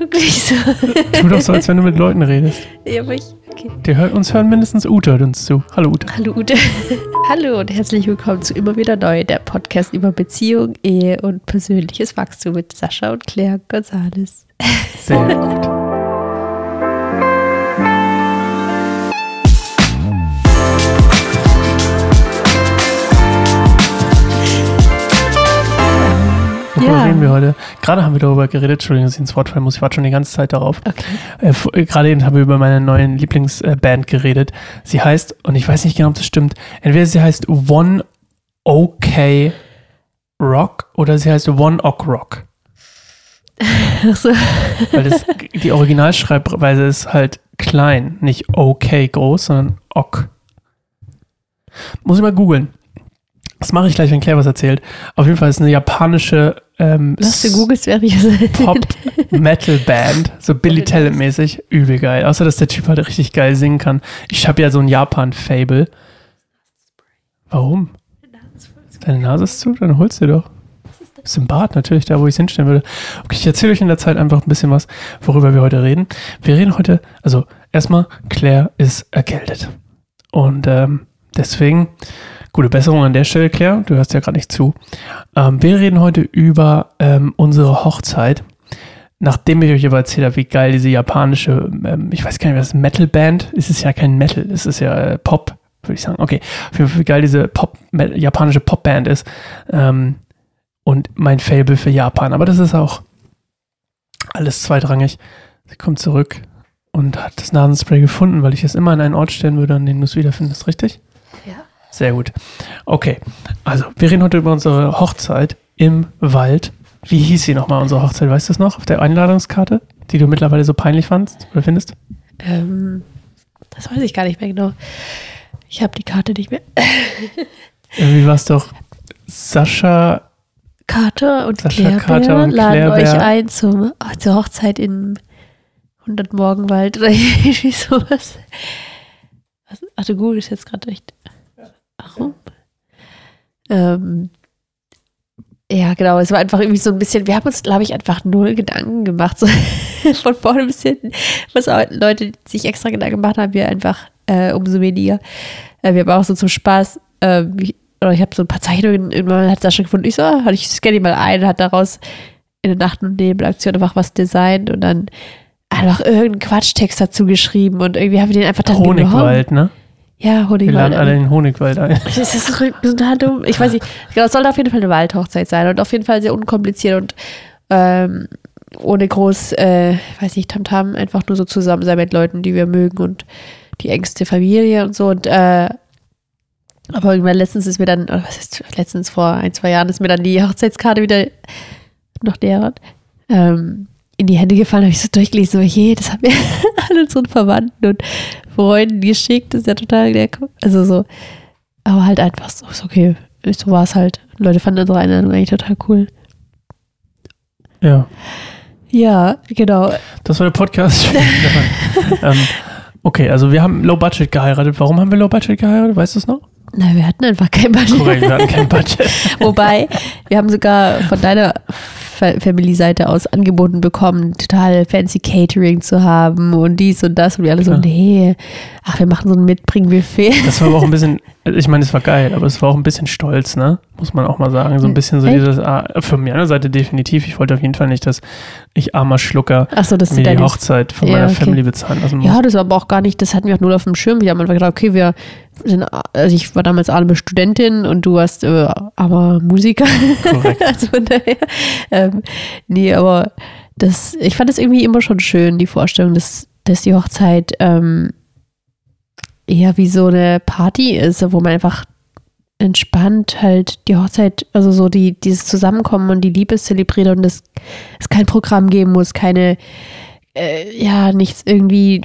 Guck nicht so. Tu doch so, als wenn du mit Leuten redest. Ja, aber ich. Okay. Der hört, uns hören mindestens Ute hört uns zu. Hallo Ute. Hallo Ute. Hallo und herzlich willkommen zu Immer wieder neu, der Podcast über Beziehung, Ehe und persönliches Wachstum mit Sascha und Claire González. Sehr gut. Worüber Ja. reden wir heute? Gerade haben wir darüber geredet, Entschuldigung, dass ich ins Wort fallen muss. Ich warte schon die ganze Zeit darauf. Okay. Äh, äh, Gerade eben haben wir über meine neuen Lieblingsband geredet. Sie heißt, und ich weiß nicht genau, ob das stimmt, entweder sie heißt One OK Rock oder sie heißt One Ok Rock. Ach so. Weil das, die Originalschreibweise ist halt klein, nicht OK groß, sondern Ok. Muss ich mal googeln. Das mache ich gleich, wenn Claire was erzählt. Auf jeden Fall ist eine japanische ähm, ich Pop-Metal-Band, so Billy Talent-mäßig, übel geil. Außer, dass der Typ halt richtig geil singen kann. Ich habe ja so ein Japan-Fable. Warum? Deine Nase ist zu? Dann holst du dir doch. Ist im Bad natürlich, da wo ich es hinstellen würde. Okay, ich erzähle euch in der Zeit einfach ein bisschen was, worüber wir heute reden. Wir reden heute, also erstmal, Claire ist erkältet. Und ähm, deswegen, gute Besserung an der Stelle, Claire. Du hörst ja gerade nicht zu. Ähm, wir reden heute über ähm, unsere Hochzeit. Nachdem ich euch aber erzählt habe, wie geil diese japanische, ähm, ich weiß gar nicht, was Metal-Band, es ist ja kein Metal, es ist ja äh, Pop, würde ich sagen. Okay, auf wie geil diese Pop, japanische Popband ist. Ähm, und mein Fable für Japan. Aber das ist auch alles zweitrangig. Sie kommt zurück und hat das Nasenspray gefunden, weil ich es immer an einen Ort stellen würde, an dem du es wiederfindest, richtig? Sehr gut. Okay, also wir reden heute über unsere Hochzeit im Wald. Wie hieß sie nochmal, unsere Hochzeit? Weißt du es noch? Auf der Einladungskarte, die du mittlerweile so peinlich fandst oder findest? Ähm, das weiß ich gar nicht mehr genau. Ich habe die Karte nicht mehr. Irgendwie war es doch Sascha. Karte und Sascha, Claire Bär und laden Claire euch ein zum, ach, zur Hochzeit in 100 Morgenwald oder irgendwie sowas. Was, ach, du googelst jetzt gerade echt. Warum? Ähm, ja, genau. Es war einfach irgendwie so ein bisschen, wir haben uns, glaube ich, einfach null Gedanken gemacht. So von vorne bis hinten. Was Leute sich extra Gedanken gemacht haben, wir einfach äh, umso weniger. Äh, wir haben auch so zum Spaß, äh, wie, oder ich habe so ein paar Zeichnungen, irgendwann hat Sascha gefunden, ich so, ah, ich scanne die mal ein, hat daraus in der Nacht- und Nebelaktion einfach was designt und dann einfach irgendeinen Quatschtext dazu geschrieben und irgendwie haben wir den einfach dann genommen. Honigwald, ne? Ja, Wir Honigwald. laden alle in den Honigwald ein. Das ist so total dumm. Ich weiß nicht. Genau, es sollte auf jeden Fall eine Waldhochzeit sein und auf jeden Fall sehr unkompliziert und ähm, ohne groß, äh, ich weiß nicht, Tamtam, einfach nur so zusammen sein mit Leuten, die wir mögen und die engste Familie und so. Und äh, aber irgendwann letztens ist mir dann, oder was ist letztens vor ein, zwei Jahren ist mir dann die Hochzeitskarte wieder noch näher ähm, in die Hände gefallen, habe ich so durchgelesen, so, je, das haben wir alle unseren Verwandten und Freunden geschickt, das ist ja total der, also so, aber halt einfach so, ist okay, so war es halt. Leute fanden unsere Einladung eigentlich total cool. Ja, Ja, genau. das war der Podcast. ähm, okay, also wir haben Low Budget geheiratet. Warum haben wir Low Budget geheiratet? Weißt du es noch? Na, wir hatten einfach kein Budget. Korrekt, wir hatten kein Budget. Wobei, wir haben sogar von deiner Family-Seite aus angeboten bekommen, total fancy Catering zu haben und dies und das. Und wir alle so, Ja. nee, ach, wir machen so ein Mitbringbuffet. Das war aber auch ein bisschen, ich meine, es war geil, aber es war auch ein bisschen stolz, ne? Muss man auch mal sagen. So ein bisschen so Echt? dieses, ah, von meiner Seite definitiv. Ich wollte auf jeden Fall nicht, dass ich armer Schlucker so, das mir die Hochzeit von Ja, meiner okay. Family bezahlen lassen muss. Ja, das war aber auch gar nicht, das hatten wir auch nur auf dem Schirm. Wir haben einfach gedacht, okay, wir sind, also ich war damals arme Studentin und du warst äh, aber Musiker. Korrekt. also von daher, ähm, nee, aber das, ich fand es irgendwie immer schon schön, die Vorstellung, dass, dass die Hochzeit ähm, eher wie so eine Party ist, wo man einfach entspannt halt die Hochzeit, also so die, dieses Zusammenkommen und die Liebe zelebriert und es, es kein Programm geben muss, keine, äh, ja, nichts irgendwie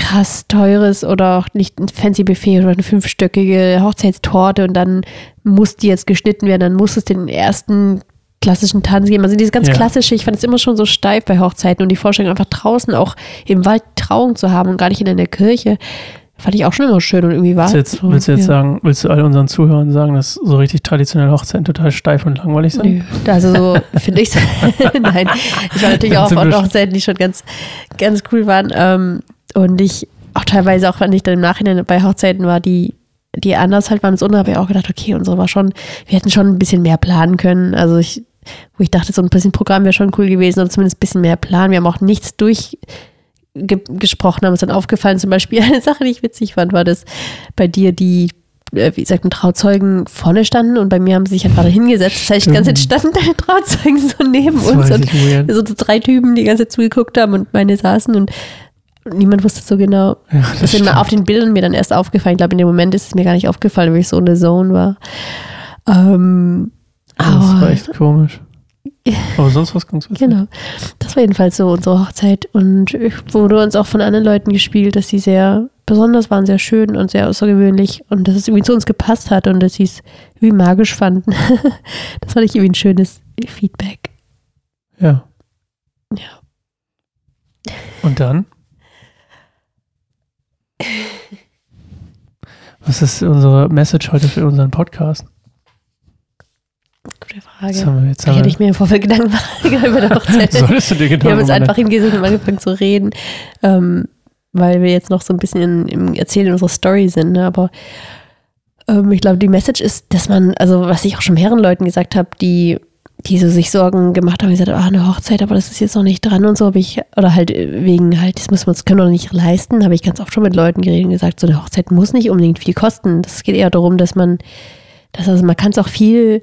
krass teures oder auch nicht ein fancy Buffet oder eine fünfstöckige Hochzeitstorte und dann muss die jetzt geschnitten werden, dann muss es den ersten klassischen Tanz geben. Also dieses ganz Ja. klassische, ich fand es immer schon so steif bei Hochzeiten und die Vorstellung einfach draußen auch im Wald Trauung zu haben und gar nicht in einer Kirche, Fand ich auch schon immer schön und irgendwie war Willst du jetzt, so, willst du jetzt ja. sagen, willst du all unseren Zuhörern sagen, dass so richtig traditionelle Hochzeiten total steif und langweilig sind? Nö, also so finde ich Nein, ich war natürlich Dann auch auf Hochzeiten, die schon ganz, ganz cool waren. Ähm, und ich auch teilweise, auch wenn ich dann im Nachhinein bei Hochzeiten war, die, die anders halt waren als unsere, habe ich auch gedacht, okay, unsere war schon, wir hätten schon ein bisschen mehr planen können. Also ich, wo ich dachte, so ein bisschen Programm wäre schon cool gewesen oder zumindest ein bisschen mehr planen. Wir haben auch nichts durchgesprochen, haben uns dann aufgefallen. Zum Beispiel eine Sache, die ich witzig fand, war, dass bei dir die äh, wie sagt man, Trauzeugen vorne standen und bei mir haben sie sich einfach da hingesetzt. Das heißt, die ganze Zeit standen deine Trauzeugen so neben Das uns und weird. so drei Typen, die die ganze Zeit zugeguckt haben und meine saßen und niemand wusste so genau. Ja, Das ist stimmt. auf den Bildern mir dann erst aufgefallen. Ich glaube, in dem Moment ist es mir gar nicht aufgefallen, weil ich so in der Zone war. Ähm, das war aber echt komisch. Aber sonst was ganz witzig. genau. Das war jedenfalls so unsere Hochzeit und wurde uns auch von anderen Leuten gespielt, dass sie sehr besonders waren, sehr schön und sehr außergewöhnlich und dass es irgendwie zu uns gepasst hat und dass sie es irgendwie magisch fanden. das fand ich irgendwie ein schönes Feedback. Ja. Ja. Und dann? Was ist unsere Message heute für unseren Podcast? Gute Jetzt Frage. haben wir, jetzt haben hätte ich mir im Vorfeld Gedanken Hochzeit. Solltest du dir Gedanken Wir haben uns machen? einfach hingesetzt und angefangen zu reden, ähm, weil wir jetzt noch so ein bisschen im Erzählen unserer Story sind. Ne? Aber ähm, ich glaube, die Message ist, dass man, also was ich auch schon mehreren Leuten gesagt habe, die, die so sich Sorgen gemacht haben, gesagt ah, eine Hochzeit, aber das ist jetzt noch nicht dran und so, habe ich, oder halt wegen halt, das müssen wir uns, können wir noch nicht leisten, habe ich ganz oft schon mit Leuten geredet und gesagt, so eine Hochzeit muss nicht unbedingt viel kosten. Das geht eher darum, dass man, dass also man kann es auch viel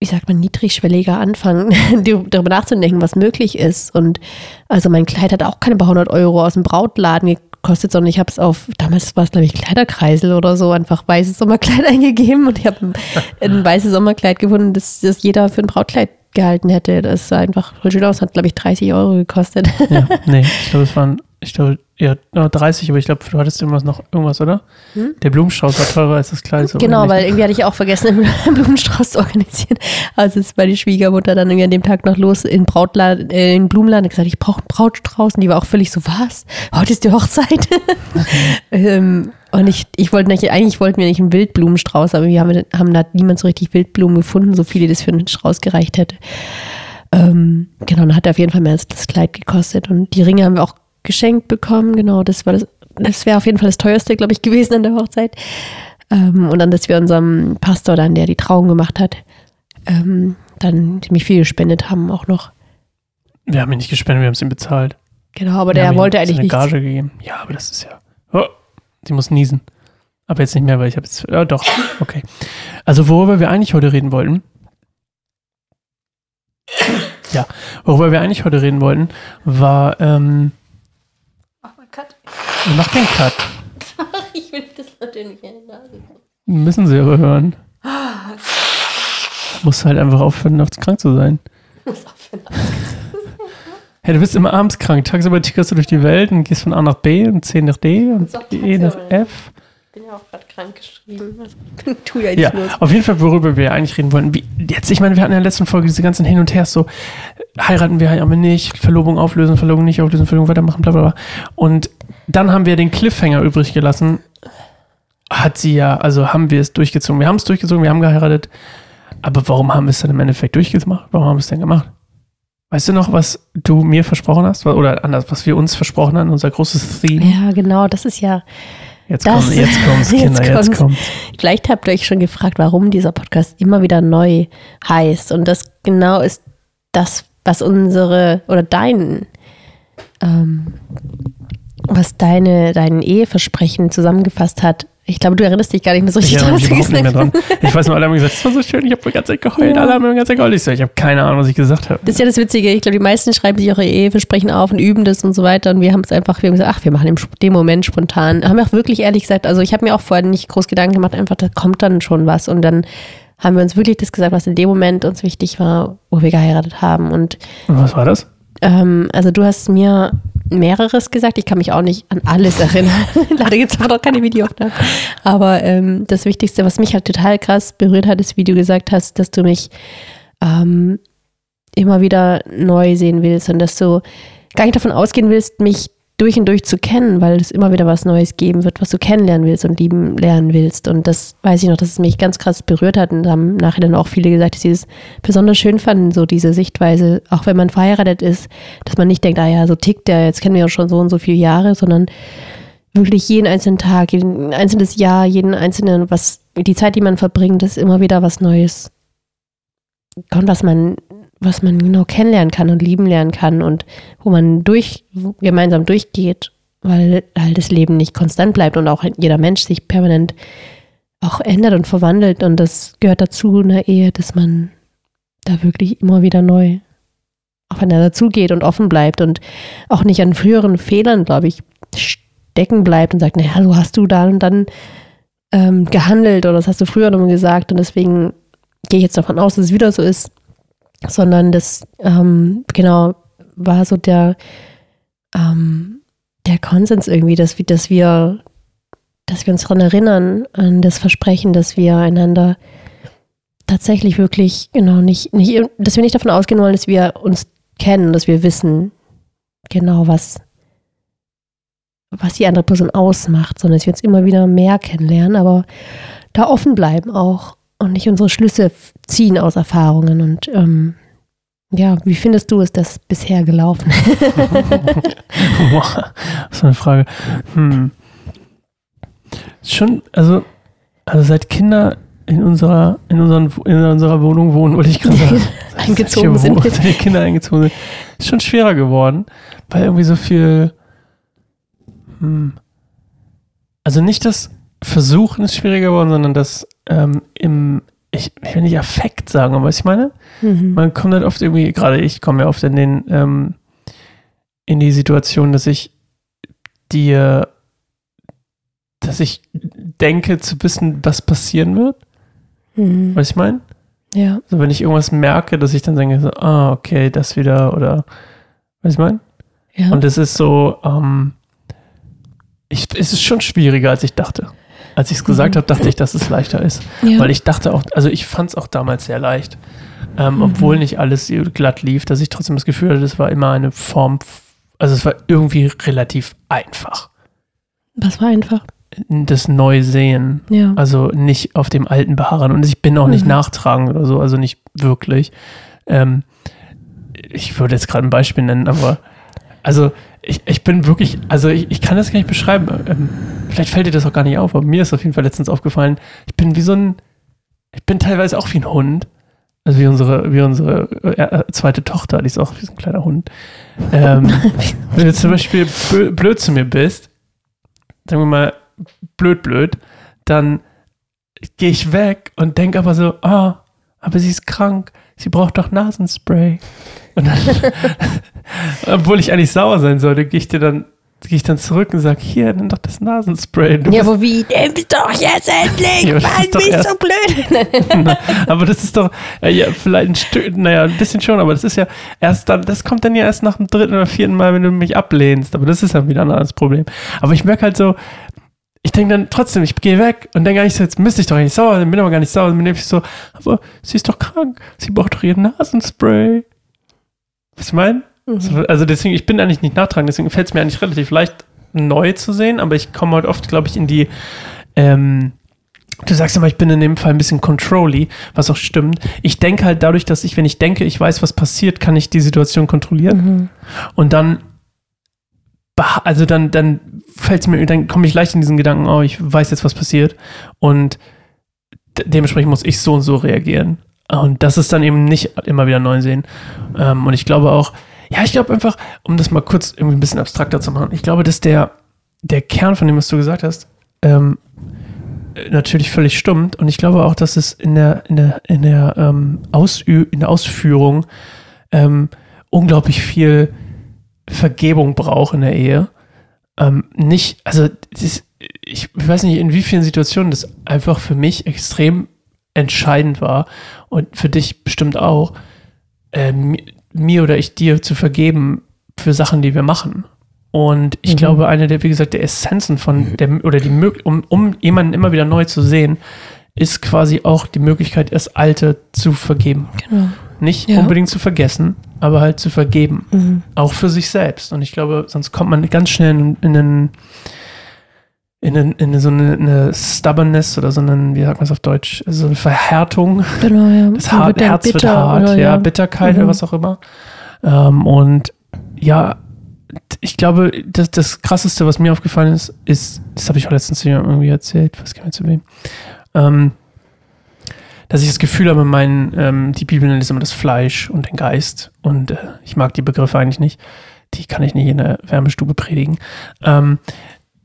wie sagt man, niedrigschwelliger anfangen, darüber nachzudenken, was möglich ist. Und also mein Kleid hat auch keine paar hundert Euro aus dem Brautladen gekostet, sondern ich habe es auf, damals war es glaube ich Kleiderkreisel oder so, einfach weißes Sommerkleid eingegeben und ich habe ein, ein weißes Sommerkleid gefunden, das, das jeder für ein Brautkleid gehalten hätte. Das sah einfach voll schön aus, hat glaube ich 30 Euro gekostet. Ja, nee, ich glaube, es waren, ich glaube, ja, nur 30, aber ich glaube, du hattest irgendwas noch, irgendwas, oder? Hm? Der Blumenstrauß war teurer als das Kleid. So Genau, weil irgendwie hatte ich auch vergessen, einen Blumenstrauß zu organisieren. Also ist meine Schwiegermutter dann irgendwie an dem Tag noch los in Brautladen, äh, in den Blumenladen und gesagt, ich brauche einen Brautstrauß. Und die war auch völlig so, was? Heute ist die Hochzeit. ähm, und ich, ich wollte nicht, eigentlich wollten wir nicht einen Wildblumenstrauß, aber wir haben, haben da niemand so richtig Wildblumen gefunden, so viele, das für einen Strauß gereicht hätte. Ähm, genau, dann hat er auf jeden Fall mehr als das Kleid gekostet. Und die Ringe haben wir auch geschenkt bekommen. Genau, das war das, das wäre auf jeden Fall das teuerste, glaube ich, gewesen an der Hochzeit. Ähm, und dann, dass wir unserem Pastor dann, der die Trauung gemacht hat, ähm, dann ziemlich viel gespendet haben auch noch. Wir haben ihn nicht gespendet, wir haben es ihm bezahlt. Genau, aber Wir der wollte eigentlich nichts. Gage gegeben. Ja, aber das ist ja. Oh, sie muss niesen. Aber jetzt nicht mehr, weil ich habe jetzt. Ja, doch. Okay. Also, worüber wir eigentlich heute reden wollten. Ja, worüber wir eigentlich heute reden wollten, war. Ähm. Mach den Cut. Ich will das natürlich in die Nase. Müssen sie aber hören. Muss halt einfach aufhören, nachts krank zu sein. Muss aufhören. Hey, du bist immer abends krank. Tagsüber tickerst du durch die Welt und gehst von A nach B und C nach D und E nach. F. Ich bin ja auch gerade krank geschrieben. Tu ja Ja, nicht los. auf jeden Fall, worüber wir eigentlich reden wollten. Wie, jetzt, ich meine, wir hatten in der letzten Folge diese ganzen Hin und Her, so heiraten wir, heiraten wir nicht, Verlobung auflösen, Verlobung nicht auflösen, Verlobung weitermachen, bla bla bla. Und dann haben wir den Cliffhanger übrig gelassen. Hat sie ja, also haben wir es durchgezogen. Wir haben es durchgezogen, wir haben geheiratet. Aber warum haben wir es dann im Endeffekt durchgemacht? Warum haben wir es denn gemacht? Weißt du noch, was du mir versprochen hast? Oder anders, was wir uns versprochen haben, unser großes Theme? Ja, genau, das ist ja. Jetzt Das- kommt, jetzt kommt's, jetzt Kinder, jetzt kommt's. kommt. Vielleicht habt ihr euch schon gefragt, warum dieser Podcast immer wieder neu heißt. Und das genau ist das, was unsere oder dein, ähm, was deine, dein Eheversprechen zusammengefasst hat. Ich glaube, du erinnerst dich gar nicht mehr so Ich richtig mich dran, was überhaupt nicht mehr dran. Ich weiß nur, alle haben gesagt, das war so schön, ich habe die ganze Zeit geheult, Ja. alle haben die ganze Zeit geheult. Ich so, ich habe keine Ahnung, was ich gesagt habe. Das ist ja das Witzige. Ich glaube, die meisten schreiben sich ihre Eheversprechen auf und üben das und so weiter. Und wir haben es einfach, wir haben gesagt, ach, wir machen im dem Moment spontan. Haben wir auch wirklich ehrlich gesagt, also ich habe mir auch vorher nicht groß Gedanken gemacht, einfach, da kommt dann schon was. Und dann haben wir uns wirklich das gesagt, was in dem Moment uns wichtig war, wo wir geheiratet haben. Und was war das? Ähm, also du hast mir mehreres gesagt, ich kann mich auch nicht an alles erinnern. Leider gibt es aber noch keine Videoaufnahmen. Aber ähm, das Wichtigste, was mich halt total krass berührt hat, ist, wie du gesagt hast, dass du mich ähm, immer wieder neu sehen willst und dass du gar nicht davon ausgehen willst, mich durch und durch zu kennen, weil es immer wieder was Neues geben wird, was du kennenlernen willst und lieben lernen willst. Und das weiß ich noch, dass es mich ganz krass berührt hat. Und haben nachher dann auch viele gesagt, dass sie es besonders schön fanden, so diese Sichtweise, auch wenn man verheiratet ist, dass man nicht denkt, ah ja, so tickt der, jetzt kennen wir ja schon so und so viele Jahre, sondern wirklich jeden einzelnen Tag, jeden einzelnes Jahr, jeden einzelnen, was, die Zeit, die man verbringt, ist immer wieder was Neues. Und was man was man genau kennenlernen kann und lieben lernen kann und wo man durch, gemeinsam durchgeht, weil halt das Leben nicht konstant bleibt und auch jeder Mensch sich permanent auch ändert und verwandelt. Und das gehört dazu in der Ehe, dass man da wirklich immer wieder neu aufeinander zugeht und offen bleibt und auch nicht an früheren Fehlern, glaube ich, stecken bleibt und sagt, naja, so hast du da und dann ähm, gehandelt oder das hast du früher nochmal gesagt und deswegen gehe ich jetzt davon aus, dass es wieder so ist sondern das, ähm, genau, war so der, ähm, der Konsens irgendwie, dass wir, dass wir, dass wir uns daran erinnern, an das Versprechen, dass wir einander tatsächlich wirklich, genau, nicht, nicht, dass wir nicht davon ausgehen wollen, dass wir uns kennen, dass wir wissen, genau, was, was die andere Person ausmacht, sondern dass wir uns immer wieder mehr kennenlernen, aber da offen bleiben auch und nicht unsere Schlüsse ziehen aus Erfahrungen. Und ähm, ja, wie findest du, ist das bisher gelaufen? wow, so eine Frage. Hm. Schon, also, also seit Kinder in unserer, in, unseren, in unserer Wohnung wohnen, wollte ich gerade sagen. eingezogen sind. Seit die Kinder eingezogen sind. Ist schon schwerer geworden, weil irgendwie so viel. Hm, also nicht das Versuchen ist schwieriger geworden, sondern das ähm, im, ich, ich will nicht Affekt sagen, aber was ich meine? Mhm. Man kommt halt oft irgendwie, gerade ich komme ja oft in den, ähm, in die Situation, dass ich dir, dass ich denke zu wissen, was passieren wird. Mhm. Was ich meine? Ja. Also wenn ich irgendwas merke, dass ich dann denke, so, ah, okay, das wieder oder, was ich meine? Ja. Und es ist so, ähm, ich, es ist schon schwieriger, als ich dachte. Als ich es gesagt mhm. habe, dachte ich, dass es leichter ist. Ja. Weil ich dachte auch, also ich fand es auch damals sehr leicht. Ähm, mhm. Obwohl nicht alles glatt lief, dass ich trotzdem das Gefühl hatte, es war immer eine Form, also es war irgendwie relativ einfach. Was war einfach? Das Neusehen. Ja. Also nicht auf dem Alten beharren. Und ich bin auch nicht mhm. nachtragend oder so, also nicht wirklich. Ähm, ich würde jetzt gerade ein Beispiel nennen, aber also ich, ich bin wirklich, also ich, ich kann das gar nicht beschreiben. Ähm, vielleicht fällt dir das auch gar nicht auf, aber mir ist auf jeden Fall letztens aufgefallen, ich bin wie so ein, ich bin teilweise auch wie ein Hund. Also wie unsere, wie unsere äh, äh zweite Tochter, die ist auch wie so ein kleiner Hund. Ähm, wenn du zum Beispiel blöd zu mir bist, sagen wir mal blöd, blöd, dann gehe ich weg und denke aber so, ah, oh, aber sie ist krank, sie braucht doch Nasenspray. Und dann, obwohl ich eigentlich sauer sein sollte, gehe ich dir dann gehe ich dann zurück und sage, hier, nimm doch das Nasenspray. Du ja, aber wie, nimm doch jetzt endlich, ja, Mann, bist so blöd. aber das ist doch, äh, ja, vielleicht ein Stück, naja, ein bisschen schon, aber das ist ja erst dann, das kommt dann ja erst nach dem dritten oder vierten Mal, wenn du mich ablehnst. Aber das ist dann wieder ein anderes Problem. Aber ich merke halt so, ich denke dann trotzdem, ich gehe weg und denke eigentlich so, jetzt müsste ich doch eigentlich sauer sein, bin aber gar nicht sauer. Und dann bin ich so, aber sie ist doch krank, sie braucht doch ihren Nasenspray. Was ich meine? Mhm. Also deswegen, ich bin eigentlich nicht nachtragend, deswegen fällt es mir eigentlich relativ leicht, neu zu sehen, aber ich komme halt oft, glaube ich, in die, ähm, Du sagst immer, ich bin in dem Fall ein bisschen controlly, was auch stimmt. Ich denke halt dadurch, dass ich, wenn ich denke, ich weiß, was passiert, kann ich die Situation kontrollieren. Mhm. Und dann, also dann, dann fällt es mir, dann komme ich leicht in diesen Gedanken, oh, ich weiß jetzt, was passiert. Und dementsprechend muss ich so und so reagieren. Und das ist dann eben nicht immer wieder neu sehen. Ähm, und ich glaube auch, ja, ich glaube einfach, um das mal kurz irgendwie ein bisschen abstrakter zu machen, ich glaube, dass der, der Kern von dem, was du gesagt hast, ähm, natürlich völlig stimmt. Und ich glaube auch, dass es in der, in der, in der, ähm, Ausü in der Ausführung ähm, unglaublich viel Vergebung braucht in der Ehe. Ähm, nicht, also das, ich weiß nicht, in wie vielen Situationen das einfach für mich extrem entscheidend war und für dich bestimmt auch, äh, mir oder ich dir zu vergeben für Sachen, die wir machen. Und ich mhm. glaube, eine der, wie gesagt, der Essenzen von der, oder die um, um jemanden immer wieder neu zu sehen, ist quasi auch die Möglichkeit, das Alte zu vergeben. Genau. Nicht ja. unbedingt zu vergessen, aber halt zu vergeben. Mhm. Auch für sich selbst. Und ich glaube, sonst kommt man ganz schnell in, in einen in, in, in so eine, eine Stubbornness oder so einen, wie sagt man es auf Deutsch, so eine Verhärtung. Genau, ja. Das Haar, wird Herz wird bitter, hart, oder, ja, Bitterkeit Mhm. oder was auch immer. Ähm, und ja, ich glaube, das, das Krasseste, was mir aufgefallen ist, ist, das habe ich auch letztens irgendwie erzählt, was kann man zu wem, ähm, dass ich das Gefühl habe, mein, ähm, die Bibel nennt es immer das Fleisch und den Geist und äh, ich mag die Begriffe eigentlich nicht. Die kann ich nicht in der Wärmestube predigen. Ähm,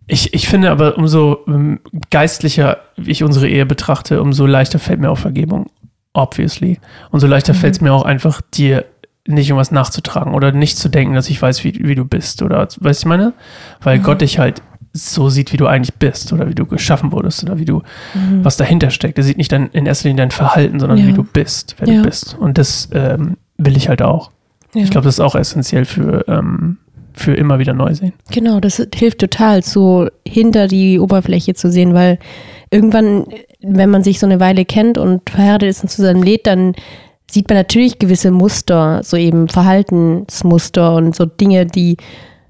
ich, ich finde aber, umso ähm, geistlicher ich unsere Ehe betrachte, umso leichter fällt mir auch Vergebung. Obviously. Umso leichter Mhm. fällt es mir auch einfach, dir nicht irgendwas nachzutragen oder nicht zu denken, dass ich weiß, wie, wie du bist. Oder weißt du, was ich meine? Weil Mhm. Gott dich halt so sieht, wie du eigentlich bist oder wie du geschaffen wurdest oder wie du, Mhm. was dahinter steckt. Er sieht nicht dein, in erster Linie dein Verhalten, sondern Ja. wie du bist, wer Ja. du bist. Und das ähm, will ich halt auch. Ja. Ich glaube, das ist auch essentiell für, ähm, für immer wieder neu sehen. Genau, das hilft total, so hinter die Oberfläche zu sehen, weil irgendwann, wenn man sich so eine Weile kennt und verheiratet ist und zusammen lebt, dann sieht man natürlich gewisse Muster, so eben Verhaltensmuster und so Dinge, die,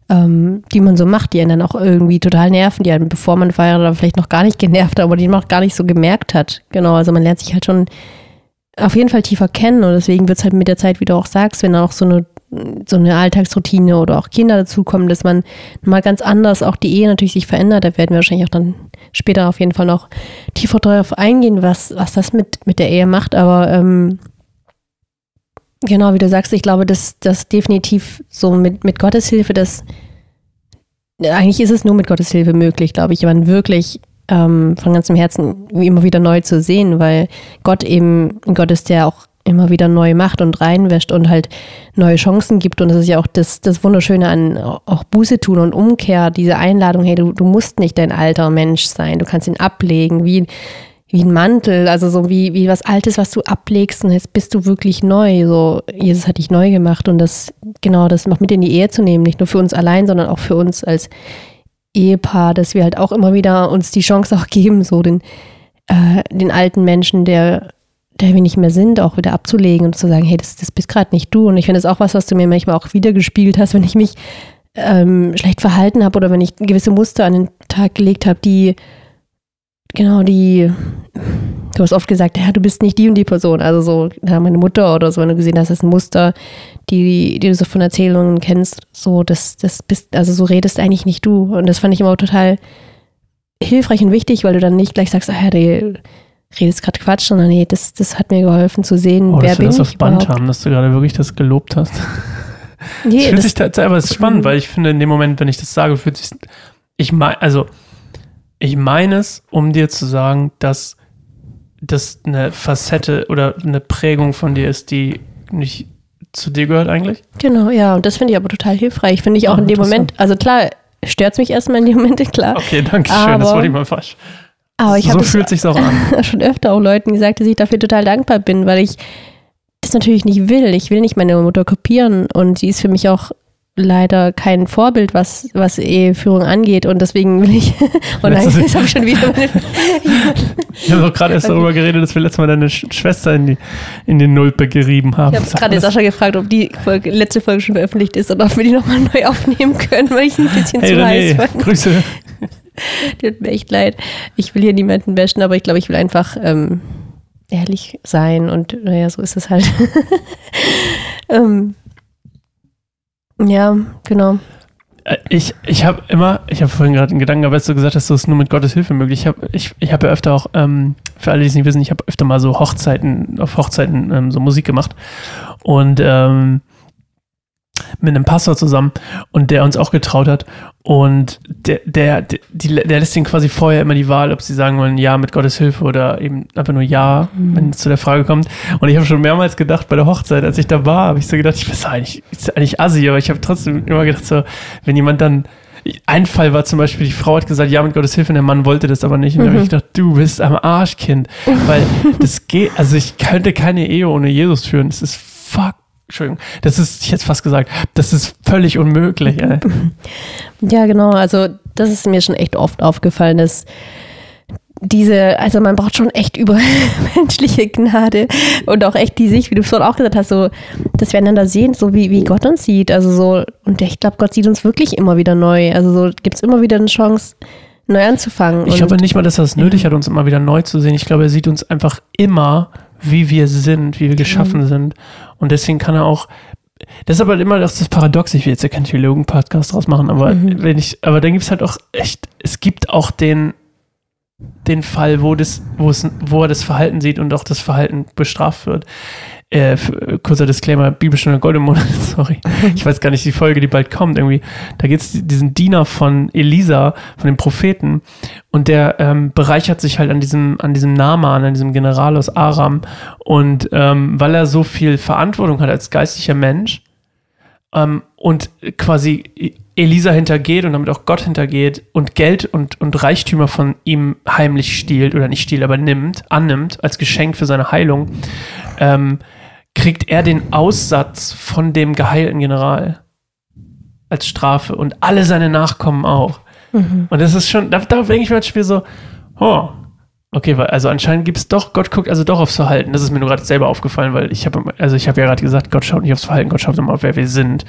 ähm, die man so macht, die einen dann auch irgendwie total nerven, die einen, bevor man verheiratet war, vielleicht noch gar nicht genervt aber die man auch gar nicht so gemerkt hat. Genau, also man lernt sich halt schon auf jeden Fall tiefer kennen und deswegen wird es halt mit der Zeit, wie du auch sagst, wenn dann auch so eine so eine Alltagsroutine oder auch Kinder dazukommen, dass man mal ganz anders auch die Ehe natürlich sich verändert. Da werden wir wahrscheinlich auch dann später auf jeden Fall noch tiefer darauf eingehen, was, was das mit, mit der Ehe macht. Aber ähm, genau, wie du sagst, ich glaube, dass das definitiv so mit, mit Gottes Hilfe, das eigentlich ist es nur mit Gottes Hilfe möglich, glaube ich, jemanden wirklich ähm, von ganzem Herzen immer wieder neu zu sehen, weil Gott eben Gott ist, der auch immer wieder neu macht und reinwäscht und halt neue Chancen gibt. Und das ist ja auch das, das Wunderschöne an auch Buße tun und Umkehr, diese Einladung, hey, du, du musst nicht dein alter Mensch sein, du kannst ihn ablegen, wie, wie ein Mantel, also so wie, wie was Altes, was du ablegst und jetzt bist du wirklich neu. So, Jesus hat dich neu gemacht und das, genau, das noch mit in die Ehe zu nehmen, nicht nur für uns allein, sondern auch für uns als Ehepaar, dass wir halt auch immer wieder uns die Chance auch geben, so den, äh, den alten Menschen, der der wir nicht mehr sind, auch wieder abzulegen und zu sagen, hey, das, das bist gerade nicht du. Und ich finde das auch was, was du mir manchmal auch wiedergespielt hast, wenn ich mich ähm, schlecht verhalten habe oder wenn ich gewisse Muster an den Tag gelegt habe, die, genau, die, du hast oft gesagt, ja, du bist nicht die und die Person. Also so, ja, meine Mutter oder so, wenn du gesehen hast, das ist ein Muster, die, die du so von Erzählungen kennst, so, das, das bist, also so redest eigentlich nicht du. Und das fand ich immer total hilfreich und wichtig, weil du dann nicht gleich sagst, ah ja, die redest gerade Quatsch, sondern nee, das, das hat mir geholfen zu sehen, Oh, wer dass wir bin das ich auf Band überhaupt. haben, dass du gerade wirklich das gelobt hast. Nee, fühlt das, sich aber es ist spannend, weil ich finde, in dem Moment, wenn ich das sage, fühlt sich, ich meine, also, ich meine es, um dir zu sagen, dass das eine Facette oder eine Prägung von dir ist, die nicht zu dir gehört eigentlich. genau, ja, und das finde ich aber total hilfreich. Finde ich auch Ah, in dem interessant. Moment, also klar, stört es mich erstmal in dem Moment, klar. Okay, danke schön, das wollte ich mal falsch. Aber ich so fühlt sich's auch an. schon öfter auch Leuten gesagt, dass ich dafür total dankbar bin, weil ich das natürlich nicht will. Ich will nicht meine Mutter kopieren und sie ist für mich auch leider kein Vorbild, was, was Eheführung angeht und deswegen will ich, oh nein, jetzt habe ich schon wieder meine, Wir haben doch gerade erst darüber geredet, dass wir letztes Mal deine Sch Schwester in die, in die Nulpe gerieben haben. ich habe gerade Sascha gefragt, ob die Folge, letzte Folge schon veröffentlicht ist oder ob wir die nochmal neu aufnehmen können, weil ich ein bisschen Hey zu heiß René, fand. Grüße. Tut mir echt leid. Ich will hier niemanden bashen, aber ich glaube, ich will einfach ähm, ehrlich sein und naja, so ist es halt. ähm, ja, genau. Äh, Ich, ich habe immer, ich habe vorhin gerade einen Gedanken, aber als du gesagt hast, so ist nur mit Gottes Hilfe möglich. Ich habe ich, ich hab ja öfter auch, ähm, für alle, die es nicht wissen, ich habe öfter mal so Hochzeiten, auf Hochzeiten ähm, so Musik gemacht. Und ähm, mit einem Pastor zusammen und der uns auch getraut hat. Und der, der, der, der lässt ihnen quasi vorher immer die Wahl, ob sie sagen wollen, ja, mit Gottes Hilfe oder eben einfach nur ja, wenn es zu der Frage kommt. Und ich habe schon mehrmals gedacht bei der Hochzeit, als ich da war, habe ich so gedacht, ich bin eigentlich, ist eigentlich assi, aber ich habe trotzdem immer gedacht, so, wenn jemand dann. Ein Fall war zum Beispiel, die Frau hat gesagt, ja, mit Gottes Hilfe, und der Mann wollte das aber nicht. Und da habe ich gedacht, du bist am Arschkind. Weil das geht, also ich könnte keine Ehe ohne Jesus führen. Das ist fuck. Entschuldigung, das ist, ich hätte fast gesagt, das ist völlig unmöglich. Ey. Ja, genau. Also, das ist mir schon echt oft aufgefallen, dass diese, also man braucht schon echt übermenschliche Gnade und auch echt die Sicht, wie du vorhin auch gesagt hast, so, dass wir einander sehen, so wie, wie Gott uns sieht. Also so, und ich glaube, Gott sieht uns wirklich immer wieder neu. Also so gibt es immer wieder eine Chance, neu anzufangen. Ich glaube nicht mal, dass er es nötig hat, uns immer wieder neu zu sehen. Ich glaube, er sieht uns einfach immer, wie wir sind, wie wir geschaffen mhm. sind. Und deswegen kann er auch das ist aber immer das, das Paradox, ich will jetzt ja keinen Theologen-Podcast draus machen, aber mhm. wenn ich, aber dann gibt es halt auch echt, es gibt auch den, den Fall, wo, das, wo, es, wo er das Verhalten sieht und auch das Verhalten bestraft wird. Äh, kurzer Disclaimer, Bibelstunde Gold im Monat, sorry. Ich weiß gar nicht, die Folge, die bald kommt, irgendwie. Da geht es diesen Diener von Elisa, von dem Propheten, und der ähm, bereichert sich halt an diesem, an diesem Naaman, an diesem General aus Aram. Und ähm, weil er so viel Verantwortung hat als geistlicher Mensch ähm, und quasi Elisa hintergeht und damit auch Gott hintergeht und Geld und, und Reichtümer von ihm heimlich stiehlt oder nicht stiehlt, aber nimmt, annimmt als Geschenk für seine Heilung, ähm, kriegt er den Aussatz von dem geheilten General als Strafe und alle seine Nachkommen auch. Mhm. Und das ist schon, da, da denke ich mir als Spiel so, oh, okay, also anscheinend gibt es doch, Gott guckt also doch aufs Verhalten. Das ist mir nur gerade selber aufgefallen, weil ich habe, also ich habe ja gerade gesagt, Gott schaut nicht aufs Verhalten, Gott schaut immer auf, wer wir sind.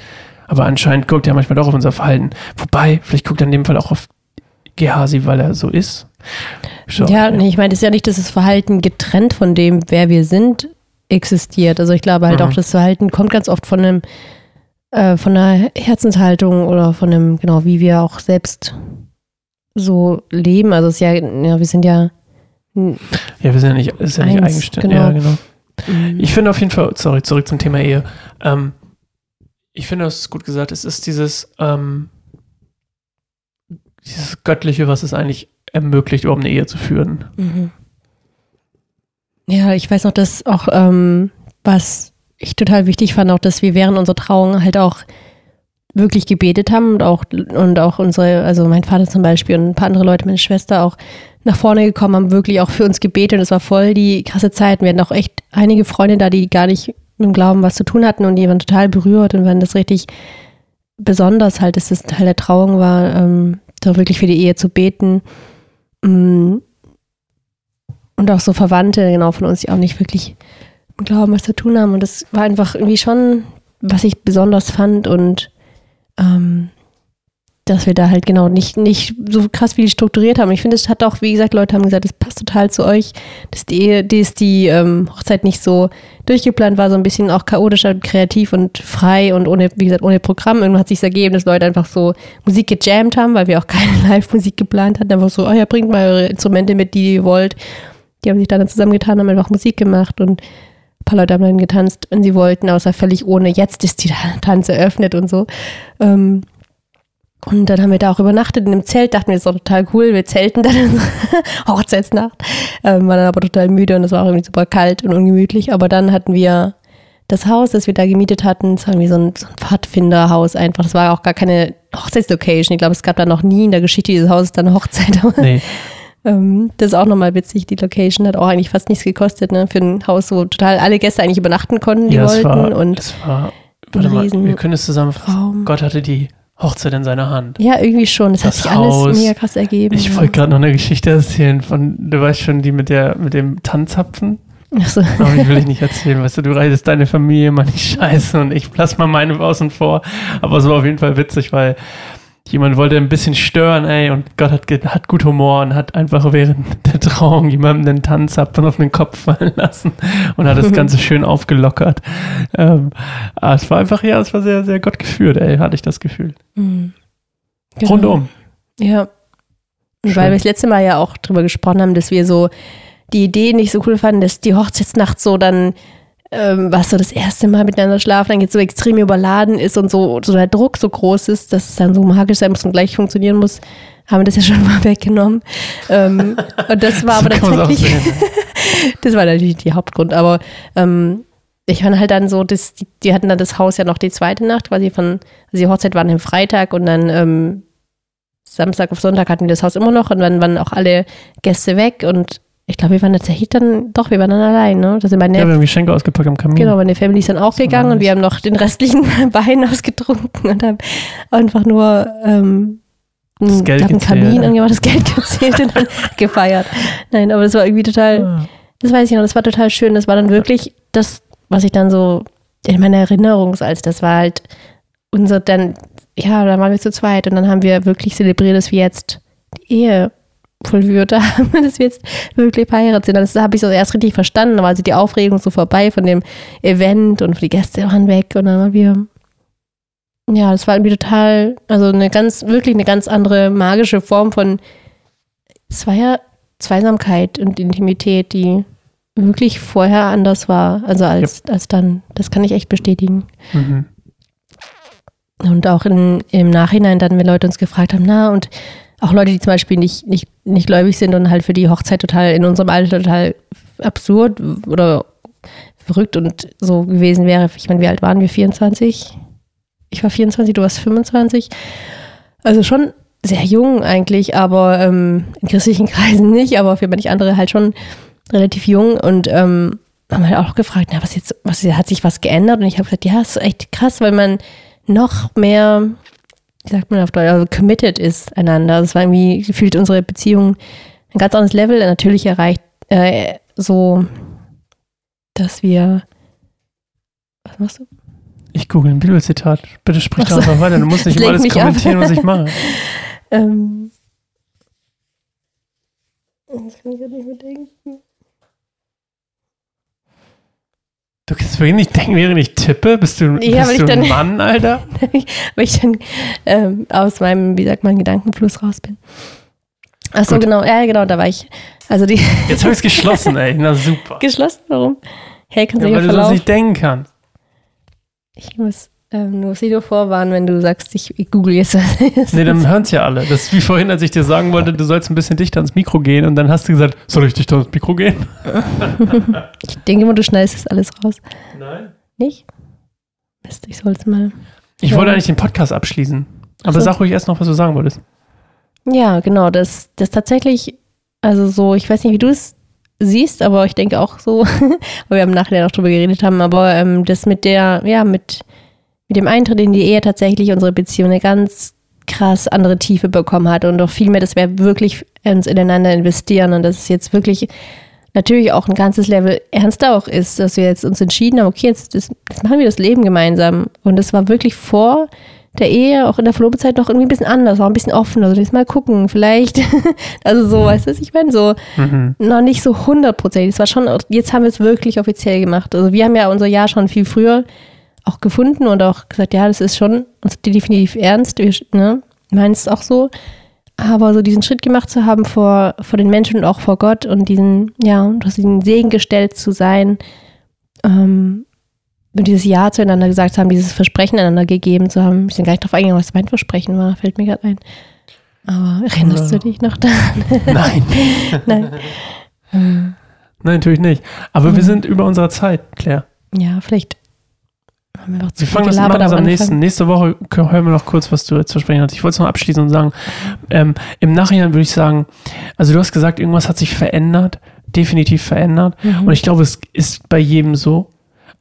Aber anscheinend guckt er manchmal doch auf unser Verhalten. Wobei, vielleicht guckt er in dem Fall auch auf Gehasi, weil er so ist. Schau, ja, nee, ich meine, es ist ja nicht, dass das Verhalten getrennt von dem, wer wir sind, existiert. Also ich glaube halt mhm. auch, das Verhalten kommt ganz oft von einem, äh, von einer Herzenshaltung oder von einem, genau, wie wir auch selbst so leben. Also es ist ja, ja, wir sind ja. Ja, wir sind ja nicht, ist ja nicht eigenständig. Genau. Ja, genau. Mhm. Ich finde auf jeden Fall, sorry, zurück zum Thema Ehe. Ähm, ich finde, das ist gut gesagt. Es ist dieses, ähm, dieses Göttliche, was es eigentlich ermöglicht, überhaupt eine Ehe zu führen. Mhm. Ja, ich weiß noch, dass auch, ähm, was ich total wichtig fand, auch, dass wir während unserer Trauung halt auch wirklich gebetet haben und auch, und auch unsere, also mein Vater zum Beispiel und ein paar andere Leute, meine Schwester auch nach vorne gekommen, haben wirklich auch für uns gebetet und es war voll die krasse Zeit. Wir hatten auch echt einige Freunde da, die gar nicht mit dem Glauben was zu tun hatten und die waren total berührt und wenn das richtig besonders halt, dass das Teil der Trauung war, ähm, da wirklich für die Ehe zu beten. Mm. Und auch so Verwandte, genau, von uns, die auch nicht wirklich mit Glauben was zu tun haben. Und das war einfach irgendwie schon, was ich besonders fand und ähm, dass wir da halt genau nicht, nicht so krass wie strukturiert haben. Ich finde, es hat auch, wie gesagt, Leute haben gesagt, das passt total zu euch, dass die, dass die ähm, Hochzeit nicht so durchgeplant war, so ein bisschen auch chaotischer, kreativ und frei und ohne, wie gesagt, ohne Programm. Irgendwann hat sich ergeben, dass Leute einfach so Musik gejammt haben, weil wir auch keine Live-Musik geplant hatten. Einfach so, oh ja, bringt mal eure Instrumente mit, die ihr wollt. Die haben sich dann zusammengetan, haben einfach Musik gemacht und ein paar Leute haben dann getanzt, wenn sie wollten, außer völlig ohne, jetzt ist die Tanz eröffnet und so. Ähm, und dann haben wir da auch übernachtet in dem Zelt, dachten wir, das ist doch total cool, wir zelten dann in Hochzeitsnacht, ähm, waren dann aber total müde und es war auch irgendwie super kalt und ungemütlich. Aber dann hatten wir das Haus, das wir da gemietet hatten, das war irgendwie so ein, so ein Pfadfinderhaus einfach. Das war auch gar keine Hochzeitslocation. Ich glaube, es gab da noch nie in der Geschichte dieses Hauses dann eine Hochzeit. Nee. ähm, das ist auch nochmal witzig. Die Location hat auch eigentlich fast nichts gekostet, ne? Für ein Haus, wo total alle Gäste eigentlich übernachten konnten, die ja, wollten. War, und es war, warte mal, wir können es zusammenfassen. Gott hatte die Hochzeit in seiner Hand. Ja, irgendwie schon. Das, das hat sich Haus. alles mega krass ergeben. Ich ja. wollte gerade noch eine Geschichte erzählen von, du weißt schon, die mit der, mit dem Tanzapfen. Ach so. Aber die will ich nicht erzählen. Weißt du, du reitest deine Familie mal nicht scheiße und ich lass mal meine außen vor. Aber es war auf jeden Fall witzig, weil jemand wollte ein bisschen stören, ey, und Gott hat, hat gut Humor und hat einfach während der Trauung jemandem den Tanzapfen auf den Kopf fallen lassen und hat das Ganze schön aufgelockert. Ähm, aber es war einfach, ja, es war sehr, sehr Gott geführt, ey, hatte ich das Gefühl. Mhm. Genau. Rundum. Ja. Schön. Weil wir das letzte Mal ja auch drüber gesprochen haben, dass wir so die Idee nicht so cool fanden, dass die Hochzeitsnacht so dann ähm, was so das erste Mal miteinander schlafen, dann jetzt so extrem überladen ist und so, so der Druck so groß ist, dass es dann so magisch sein muss und gleich funktionieren muss, haben wir das ja schon mal weggenommen. Ähm, und das war aber tatsächlich, das war natürlich die Hauptgrund, aber ähm, ich fand halt dann so, dass die, die, hatten dann das Haus ja noch die zweite Nacht, quasi von, also die Hochzeit war an dem Freitag und dann ähm, Samstag auf Sonntag hatten die das Haus immer noch und dann waren auch alle Gäste weg und ich glaube, wir waren tatsächlich dann, doch, wir waren dann allein, ne? Da sind meine, ja, wir haben Geschenke ausgepackt am Kamin. Genau, meine Family ist dann auch gegangen und wir haben noch den restlichen Wein ausgetrunken und haben einfach nur, ähm, Das Geld einen gezählt, Kamin ja. angemacht, das Geld gezählt und dann gefeiert. Nein, aber das war irgendwie total, Ah. das weiß ich noch, das war total schön. Das war dann wirklich das, was ich dann so in meiner Erinnerung, als das war halt unser dann, ja, da waren wir zu zweit und dann haben wir wirklich zelebriert, dass wir jetzt die Ehe vollführt haben, dass wir jetzt wirklich verheiratet sind. Das habe ich so erst richtig verstanden, aber also die Aufregung so vorbei von dem Event und die Gäste waren weg und dann waren wir, ja, das war irgendwie total, also eine ganz, wirklich eine ganz andere magische Form von Zweier, Zweisamkeit und Intimität, die wirklich vorher anders war, also als, als dann. Das kann ich echt bestätigen. Mhm. Und auch in, im Nachhinein dann, wenn Leute uns gefragt haben, na, und auch Leute, die zum Beispiel nicht, nicht, nicht gläubig sind und halt für die Hochzeit total in unserem Alter total absurd oder verrückt und so gewesen wäre. Ich meine, wie alt waren wir? 24? Ich war 24, du warst 25. Also schon sehr jung eigentlich, aber ähm, in christlichen Kreisen nicht, aber für manche andere halt schon relativ jung und ähm, haben halt auch gefragt, na, was jetzt, was hat sich was geändert? Und ich habe gesagt, ja, ist echt krass, weil man noch mehr, wie sagt man auf Deutsch, also committed ist einander. Das war irgendwie gefühlt unsere Beziehung ein ganz anderes Level natürlich erreicht, äh, so, dass wir, was machst du? Ich google ein Bibelzitat. Bitte sprich so. doch einfach weiter. Du musst nicht immer alles mich ab. kommentieren, was ich mache. Ähm, das kann ich jetzt nicht mehr denken. Du kannst wirklich nicht denken, während ich tippe. Bist du, Ja, bist weil du ein dann- Mann, Alter? weil ich dann ähm, aus meinem, wie sagt man, Gedankenfluss raus bin. Ach so, Gut. genau, ja, genau, da war ich. Also die Jetzt habe ich es geschlossen, ey. Na super. geschlossen, warum? Hey, kannst Ja, du weil ja du sonst nicht denken kannst. Ich muss ähm, nur sie nur vorwarnen, wenn du sagst, ich, ich google jetzt was. ist. Nee, dann hören es ja alle. Das ist wie vorhin, als ich dir sagen wollte, du sollst ein bisschen dichter ans Mikro gehen und dann hast du gesagt, soll ich dichter ans Mikro gehen? ich denke immer, du schneidest das alles raus. Nein. Nicht? Mist, ich soll es mal. Ich Ja. wollte eigentlich den Podcast abschließen. Aber so. sag ruhig erst noch, was du sagen wolltest. Ja, genau, das, das tatsächlich, also so, ich weiß nicht, wie du es siehst, aber ich denke auch so, weil wir im Nachhinein auch drüber geredet haben, aber ähm, das mit der, ja, mit, mit dem Eintritt in die Ehe tatsächlich unsere Beziehung eine ganz krass andere Tiefe bekommen hat und auch viel mehr, dass wir wirklich uns ineinander investieren und dass es jetzt wirklich natürlich auch ein ganzes Level ernster auch ist, dass wir jetzt uns entschieden haben, okay, jetzt, das, jetzt machen wir das Leben gemeinsam. Und das war wirklich vor der Ehe, auch in der Verlobezeit noch irgendwie ein bisschen anders, auch ein bisschen offener, also jetzt mal gucken, vielleicht, also so, weißt du, was ich meine, so Mhm. noch nicht so hundertprozentig, es war schon, jetzt haben wir es wirklich offiziell gemacht, also wir haben ja unser Jahr schon viel früher auch gefunden und auch gesagt, ja, das ist schon uns definitiv ernst, wir ne, meinen es auch so, aber so diesen Schritt gemacht zu haben vor, vor den Menschen und auch vor Gott und diesen, ja, und aus diesen Segen gestellt zu sein, ähm, und dieses Ja zueinander gesagt zu haben, dieses Versprechen einander gegeben zu haben. Ich bin gar nicht drauf eingegangen, was mein Versprechen war, fällt mir gerade ein. Aber erinnerst du dich noch daran? Nein. Nein. Nein, natürlich nicht. Aber wir Mhm. sind über unserer Zeit, Claire. Ja, vielleicht haben wir Wir fangen das das am nächsten. Nächste Woche hören wir noch kurz, was du zu sprechen hast. Ich wollte es noch abschließen und sagen, ähm, im Nachhinein würde ich sagen, also du hast gesagt, irgendwas hat sich verändert, definitiv verändert. Mhm. Und ich glaube, es ist bei jedem so,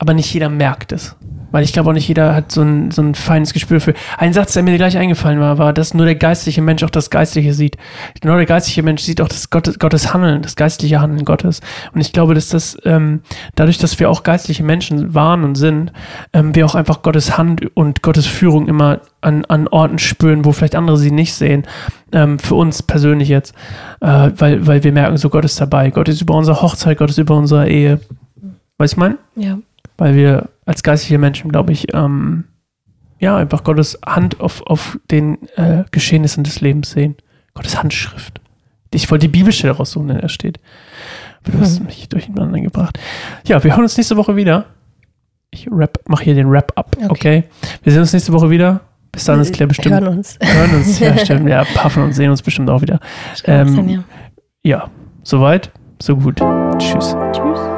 aber nicht jeder merkt es. Weil ich glaube auch nicht jeder hat so ein, so ein feines Gespür für. Ein Satz, der mir gleich eingefallen war, war, dass nur der geistliche Mensch auch das Geistliche sieht. Nur der geistliche Mensch sieht auch das Gottes, Gottes Handeln, das geistliche Handeln Gottes. Und ich glaube, dass das, ähm, dadurch, dass wir auch geistliche Menschen waren und sind, ähm, wir auch einfach Gottes Hand und Gottes Führung immer an, an Orten spüren, wo vielleicht andere sie nicht sehen. Ähm, für uns persönlich jetzt. Äh, weil, weil wir merken, so Gott ist dabei. Gott ist über unsere Hochzeit, Gott ist über unsere Ehe. Weißt du, ich mein? Ja. Weil wir als geistliche Menschen, glaube ich, ähm, ja, einfach Gottes Hand auf, auf den äh, Geschehnissen des Lebens sehen. Gottes Handschrift. Ich wollte die Bibelstelle raussuchen, in der steht. Aber du hast Mhm. mich durcheinander gebracht. Ja, wir hören uns nächste Woche wieder. Ich rap, mache hier den Wrap-up, okay. Okay. Wir sehen uns nächste Woche wieder. Bis dann ist Claire bestimmt. Hören uns. Hören uns, ja, stimmt. Ja, von uns sehen uns bestimmt auch wieder. Ähm. Ja, soweit, so gut. Tschüss. Tschüss.